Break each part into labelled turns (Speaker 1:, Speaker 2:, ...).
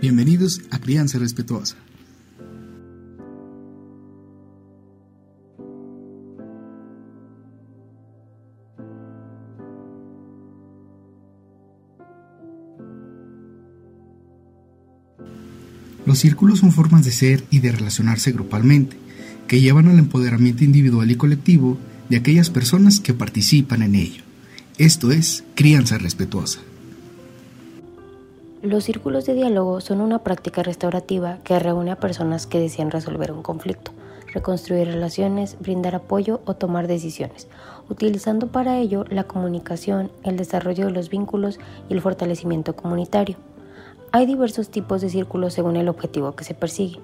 Speaker 1: Bienvenidos a Crianza Respetuosa. Los círculos son formas de ser y de relacionarse grupalmente, que llevan al empoderamiento individual y colectivo de aquellas personas que participan en ello. Esto es crianza respetuosa.
Speaker 2: Los círculos de diálogo son una práctica restaurativa que reúne a personas que desean resolver un conflicto, reconstruir relaciones, brindar apoyo o tomar decisiones, utilizando para ello la comunicación, el desarrollo de los vínculos y el fortalecimiento comunitario. Hay diversos tipos de círculos según el objetivo que se persigue.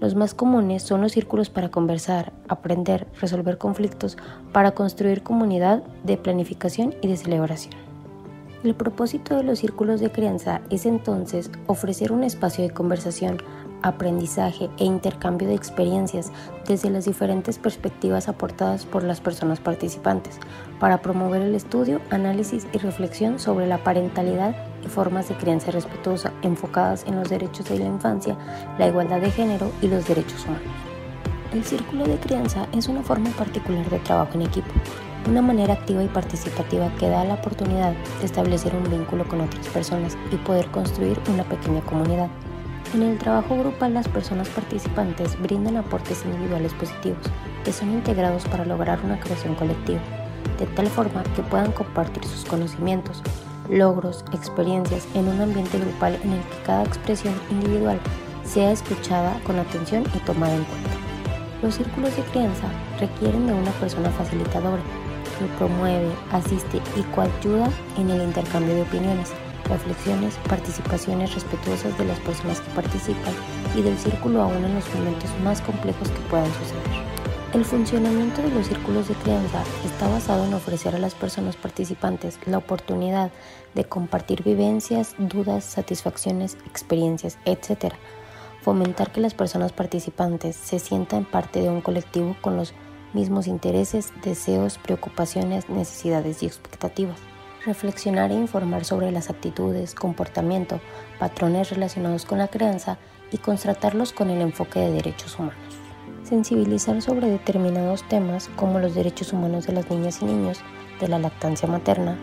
Speaker 2: Los más comunes son los círculos para conversar, aprender, resolver conflictos, para construir comunidad de planificación y de celebración. El propósito de los círculos de crianza es entonces ofrecer un espacio de conversación, aprendizaje e intercambio de experiencias desde las diferentes perspectivas aportadas por las personas participantes, para promover el estudio, análisis y reflexión sobre la parentalidad y formas de crianza respetuosa enfocadas en los derechos de la infancia, la igualdad de género y los derechos humanos. El círculo de crianza es una forma particular de trabajo en equipo, una manera activa y participativa que da la oportunidad de establecer un vínculo con otras personas y poder construir una pequeña comunidad. En el trabajo grupal las personas participantes brindan aportes individuales positivos que son integrados para lograr una creación colectiva, de tal forma que puedan compartir sus conocimientos, logros, experiencias en un ambiente grupal en el que cada expresión individual sea escuchada con atención y tomada en cuenta. Los círculos de crianza requieren de una persona facilitadora que promueve, asiste y coayuda en el intercambio de opiniones, reflexiones, participaciones respetuosas de las personas que participan y del círculo aún en los momentos más complejos que puedan suceder. El funcionamiento de los círculos de crianza está basado en ofrecer a las personas participantes la oportunidad de compartir vivencias, dudas, satisfacciones, experiencias, etc. Fomentar que las personas participantes se sientan parte de un colectivo con los mismos intereses, deseos, preocupaciones, necesidades y expectativas. Reflexionar e informar sobre las actitudes, comportamiento, patrones relacionados con la crianza y constatarlos con el enfoque de derechos humanos. Sensibilizar sobre determinados temas como los derechos humanos de las niñas y niños, de la lactancia materna,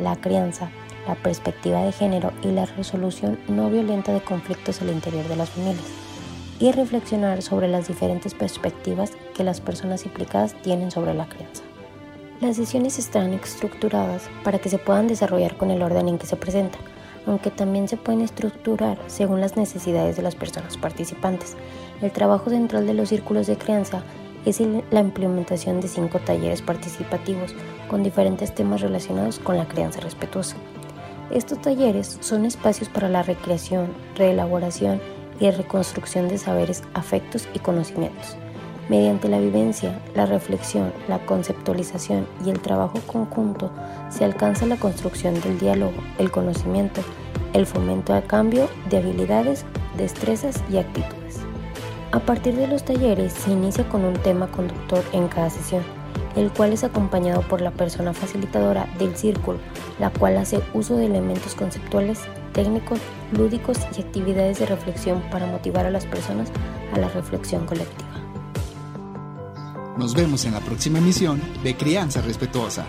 Speaker 2: la crianza, la perspectiva de género y la resolución no violenta de conflictos al interior de las familias y reflexionar sobre las diferentes perspectivas que las personas implicadas tienen sobre la crianza. Las sesiones están estructuradas para que se puedan desarrollar con el orden en que se presentan, aunque también se pueden estructurar según las necesidades de las personas participantes. El trabajo central de los círculos de crianza es la implementación de cinco talleres participativos con diferentes temas relacionados con la crianza respetuosa. Estos talleres son espacios para la recreación, reelaboración y reconstrucción de saberes, afectos y conocimientos. Mediante la vivencia, la reflexión, la conceptualización y el trabajo conjunto se alcanza la construcción del diálogo, el conocimiento, el fomento al cambio de habilidades, destrezas y actitudes. A partir de los talleres se inicia con un tema conductor en cada sesión, el cual es acompañado por la persona facilitadora del círculo, la cual hace uso de elementos conceptuales técnicos, lúdicos y actividades de reflexión para motivar a las personas a la reflexión colectiva.
Speaker 1: Nos vemos en la próxima emisión de Crianza Respetuosa.